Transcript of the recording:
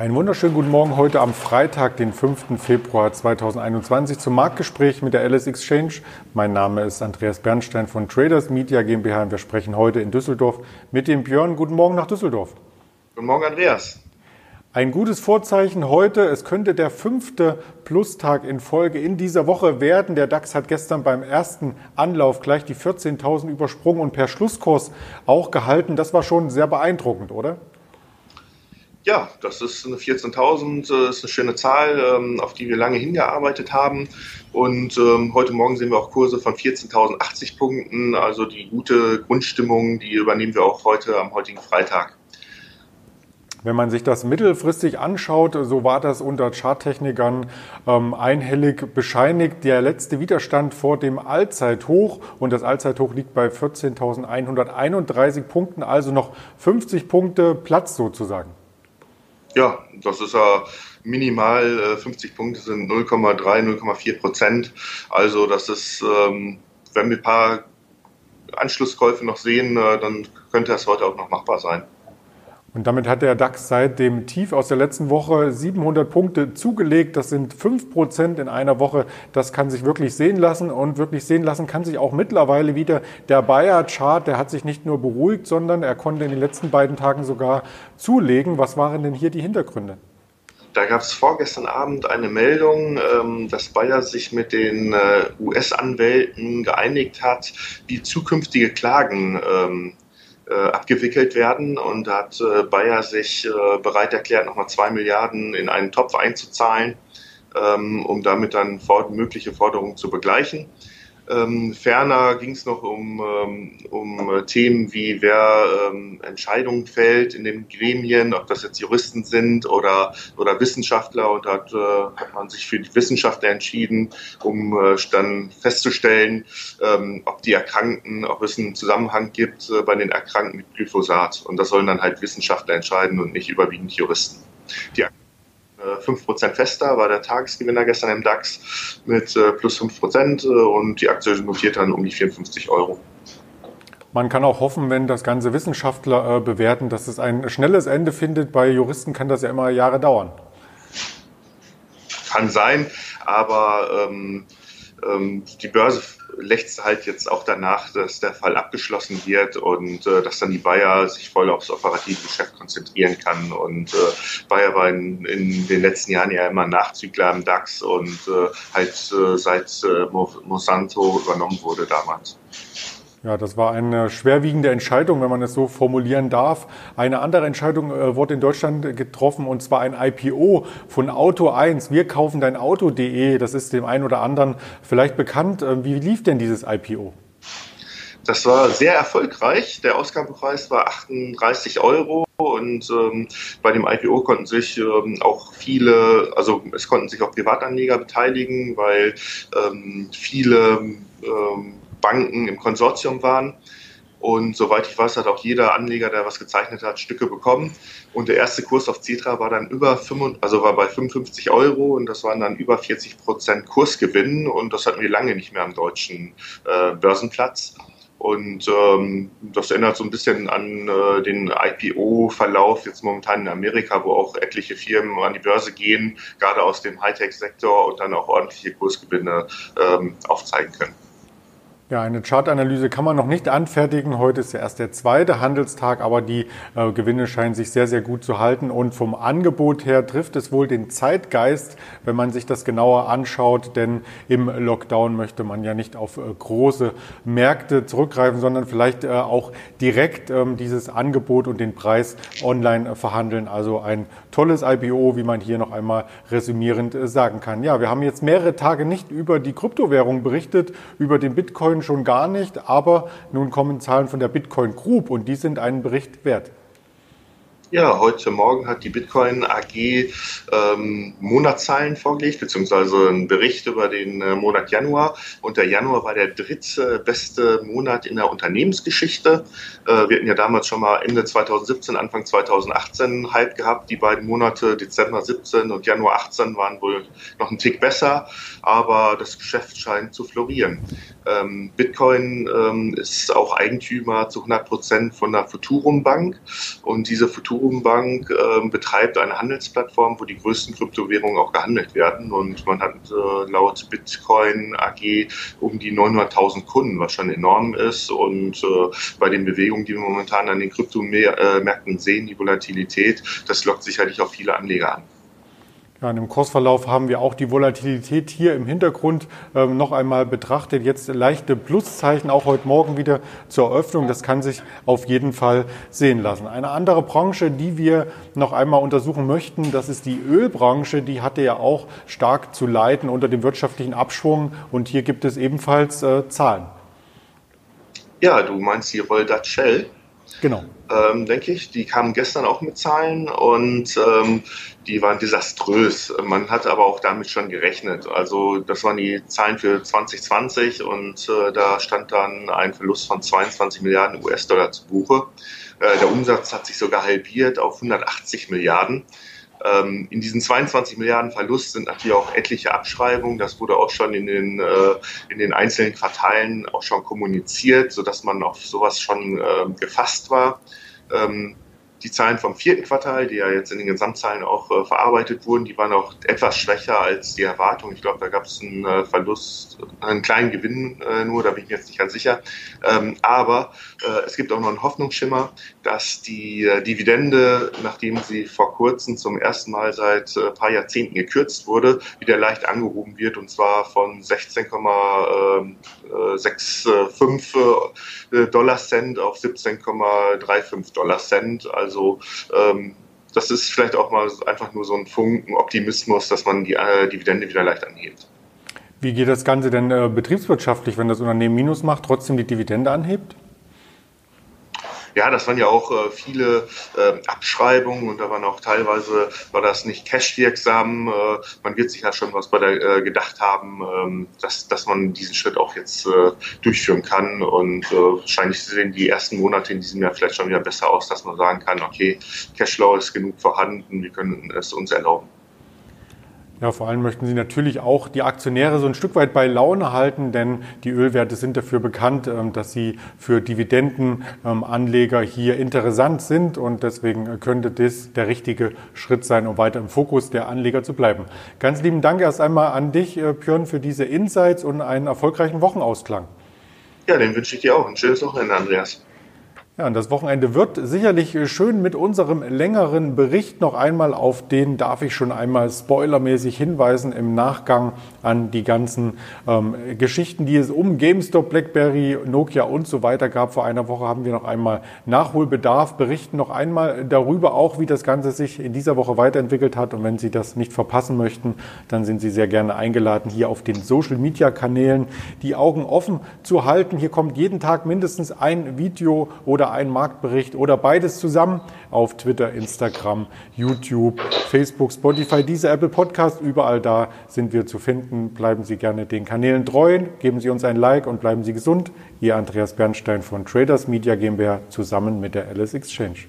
Einen wunderschönen guten Morgen heute am Freitag, den 5. Februar 2021 zum Marktgespräch mit der LS Exchange. Mein Name ist Andreas Bernstein von Traders Media GmbH und wir sprechen heute in Düsseldorf mit dem Björn. Guten Morgen nach Düsseldorf. Guten Morgen, Andreas. Ein gutes Vorzeichen heute. Es könnte der fünfte Plustag in Folge in dieser Woche werden. Der DAX hat gestern beim ersten Anlauf gleich die 14.000 übersprungen und per Schlusskurs auch gehalten. Das war schon sehr beeindruckend, oder? Ja, das ist eine 14.000, äh, ist eine schöne Zahl, ähm, auf die wir lange hingearbeitet haben. Und ähm, heute Morgen sehen wir auch Kurse von 14.080 Punkten. Also die gute Grundstimmung, die übernehmen wir auch heute am heutigen Freitag. Wenn man sich das mittelfristig anschaut, so war das unter Charttechnikern ähm, einhellig bescheinigt. Der letzte Widerstand vor dem Allzeithoch und das Allzeithoch liegt bei 14.131 Punkten, also noch 50 Punkte Platz sozusagen. Ja, das ist ja minimal. 50 äh, Punkte sind 0,3, 0,4 Prozent. Also das ist, ähm, wenn wir ein paar Anschlusskäufe noch sehen, äh, dann könnte das heute auch noch machbar sein. Und damit hat der DAX seit dem Tief aus der letzten Woche 700 Punkte zugelegt. Das sind 5 Prozent in einer Woche. Das kann sich wirklich sehen lassen. Und wirklich sehen lassen kann sich auch mittlerweile wieder der Bayer-Chart. Der hat sich nicht nur beruhigt, sondern er konnte in den letzten beiden Tagen sogar zulegen. Was waren denn hier die Hintergründe? Da gab es vorgestern Abend eine Meldung, ähm, dass Bayer sich mit den äh, US-Anwälten geeinigt hat, die zukünftige Klagen ähm, äh, abgewickelt werden. Und da hat äh, Bayer sich äh, bereit erklärt, nochmal zwei Milliarden in einen Topf einzuzahlen, ähm, um damit dann mögliche Forderungen zu begleichen. Ähm, ferner ging es noch um, ähm, um äh, Themen wie wer ähm, Entscheidungen fällt in den Gremien, ob das jetzt Juristen sind oder, oder Wissenschaftler. Und da hat, äh, hat man sich für die Wissenschaftler entschieden, um äh, dann festzustellen, ähm, ob die Erkrankten, ob es einen Zusammenhang gibt äh, bei den Erkrankten mit Glyphosat. Und das sollen dann halt Wissenschaftler entscheiden und nicht überwiegend Juristen. Die 5% äh, fester, war der Tagesgewinner gestern im DAX mit äh, plus 5% äh, und die Aktie notiert dann um die 54 Euro. Man kann auch hoffen, wenn das ganze Wissenschaftler bewerten, dass es ein schnelles Ende findet. Bei Juristen kann das ja immer Jahre dauern. Kann sein, aber ähm, ähm, die Börse lächzt halt jetzt auch danach, dass der Fall abgeschlossen wird und äh, dass dann die Bayer sich voll aufs operative Geschäft konzentrieren kann. Und äh, Bayer war in, in den letzten Jahren ja immer Nachzügler im DAX und äh, halt äh, seit äh, Monsanto übernommen wurde damals. Ja, das war eine schwerwiegende Entscheidung, wenn man es so formulieren darf. Eine andere Entscheidung äh, wurde in Deutschland getroffen und zwar ein IPO von Auto 1. Wir kaufen dein Auto.de. Das ist dem einen oder anderen vielleicht bekannt. Äh, wie lief denn dieses IPO? Das war sehr erfolgreich. Der Ausgabenpreis war 38 Euro und ähm, bei dem IPO konnten sich ähm, auch viele, also es konnten sich auch Privatanleger beteiligen, weil ähm, viele ähm, Banken im Konsortium waren. Und soweit ich weiß, hat auch jeder Anleger, der was gezeichnet hat, Stücke bekommen. Und der erste Kurs auf Cetra war dann über 55, also war bei 55 Euro und das waren dann über 40 Prozent Kursgewinn. Und das hatten wir lange nicht mehr am deutschen äh, Börsenplatz. Und ähm, das erinnert so ein bisschen an äh, den IPO-Verlauf jetzt momentan in Amerika, wo auch etliche Firmen an die Börse gehen, gerade aus dem Hightech-Sektor und dann auch ordentliche Kursgewinne ähm, aufzeigen können. Ja, eine Chartanalyse kann man noch nicht anfertigen. Heute ist ja erst der zweite Handelstag, aber die äh, Gewinne scheinen sich sehr, sehr gut zu halten. Und vom Angebot her trifft es wohl den Zeitgeist, wenn man sich das genauer anschaut. Denn im Lockdown möchte man ja nicht auf äh, große Märkte zurückgreifen, sondern vielleicht äh, auch direkt ähm, dieses Angebot und den Preis online verhandeln. Also ein tolles IPO, wie man hier noch einmal resümierend äh, sagen kann. Ja, wir haben jetzt mehrere Tage nicht über die Kryptowährung berichtet, über den Bitcoin schon gar nicht, aber nun kommen Zahlen von der Bitcoin Group und die sind einen Bericht wert. Ja, heute Morgen hat die Bitcoin AG ähm, Monatszahlen vorgelegt, beziehungsweise einen Bericht über den äh, Monat Januar. Und der Januar war der drittbeste Monat in der Unternehmensgeschichte. Äh, wir hatten ja damals schon mal Ende 2017, Anfang 2018 Hype gehabt. Die beiden Monate Dezember 17 und Januar 18 waren wohl noch einen Tick besser, aber das Geschäft scheint zu florieren. Ähm, Bitcoin ähm, ist auch Eigentümer zu 100 Prozent von der Futurum Bank und diese Futurum Grubenbank äh, betreibt eine Handelsplattform, wo die größten Kryptowährungen auch gehandelt werden. Und man hat äh, laut Bitcoin AG um die 900.000 Kunden, was schon enorm ist. Und äh, bei den Bewegungen, die wir momentan an den Kryptomärkten sehen, die Volatilität, das lockt sicherlich auch viele Anleger an. Ja, dem Kursverlauf haben wir auch die Volatilität hier im Hintergrund ähm, noch einmal betrachtet. Jetzt leichte Pluszeichen auch heute Morgen wieder zur Eröffnung. Das kann sich auf jeden Fall sehen lassen. Eine andere Branche, die wir noch einmal untersuchen möchten, das ist die Ölbranche. Die hatte ja auch stark zu leiden unter dem wirtschaftlichen Abschwung. Und hier gibt es ebenfalls äh, Zahlen. Ja, du meinst die Roldat Shell? Genau. Ähm, denke ich. Die kamen gestern auch mit Zahlen und ähm, die waren desaströs. Man hat aber auch damit schon gerechnet. Also das waren die Zahlen für 2020 und äh, da stand dann ein Verlust von 22 Milliarden US-Dollar zu Buche. Äh, der Umsatz hat sich sogar halbiert auf 180 Milliarden. Ähm, in diesen 22 Milliarden Verlust sind natürlich auch etliche Abschreibungen. Das wurde auch schon in den, äh, in den einzelnen Quartalen auch schon kommuniziert, sodass man auf sowas schon äh, gefasst war. Ähm, die Zahlen vom vierten Quartal, die ja jetzt in den Gesamtzahlen auch äh, verarbeitet wurden, die waren auch etwas schwächer als die Erwartung. Ich glaube, da gab es einen äh, Verlust, einen kleinen Gewinn äh, nur, da bin ich mir jetzt nicht ganz sicher. Ähm, aber äh, es gibt auch noch einen Hoffnungsschimmer, dass die äh, Dividende, nachdem sie vor kurzem zum ersten Mal seit ein äh, paar Jahrzehnten gekürzt wurde, wieder leicht angehoben wird und zwar von 16,65 Dollar Cent auf 17,35 Dollar Cent. Also also ähm, das ist vielleicht auch mal einfach nur so ein Funken Optimismus, dass man die äh, Dividende wieder leicht anhebt. Wie geht das Ganze denn äh, betriebswirtschaftlich, wenn das Unternehmen Minus macht, trotzdem die Dividende anhebt? Ja, das waren ja auch äh, viele äh, Abschreibungen und da waren auch teilweise, war das nicht cashwirksam. Äh, man wird sich ja schon was bei der äh, gedacht haben, ähm, dass, dass man diesen Schritt auch jetzt äh, durchführen kann und äh, wahrscheinlich sehen die ersten Monate in diesem Jahr vielleicht schon wieder besser aus, dass man sagen kann, okay, Cashflow ist genug vorhanden, wir können es uns erlauben. Ja, vor allem möchten Sie natürlich auch die Aktionäre so ein Stück weit bei Laune halten, denn die Ölwerte sind dafür bekannt, ähm, dass sie für Dividendenanleger hier interessant sind und deswegen könnte das der richtige Schritt sein, um weiter im Fokus der Anleger zu bleiben. Ganz lieben Dank erst einmal an dich, äh, Björn, für diese Insights und einen erfolgreichen Wochenausklang. Ja, den wünsche ich dir auch. Ein schönes Wochenende, Andreas. Ja, und das Wochenende wird sicherlich schön mit unserem längeren Bericht noch einmal auf den darf ich schon einmal spoilermäßig hinweisen im Nachgang an die ganzen ähm, Geschichten, die es um GameStop, BlackBerry, Nokia und so weiter gab. Vor einer Woche haben wir noch einmal Nachholbedarf, berichten noch einmal darüber auch, wie das Ganze sich in dieser Woche weiterentwickelt hat. Und wenn Sie das nicht verpassen möchten, dann sind Sie sehr gerne eingeladen, hier auf den Social Media Kanälen die Augen offen zu halten. Hier kommt jeden Tag mindestens ein Video oder ein Marktbericht oder beides zusammen auf Twitter, Instagram, YouTube, Facebook, Spotify, diese Apple Podcast. Überall da sind wir zu finden. Bleiben Sie gerne den Kanälen treu, geben Sie uns ein Like und bleiben Sie gesund. Ihr Andreas Bernstein von Traders Media GmbH zusammen mit der Alice Exchange.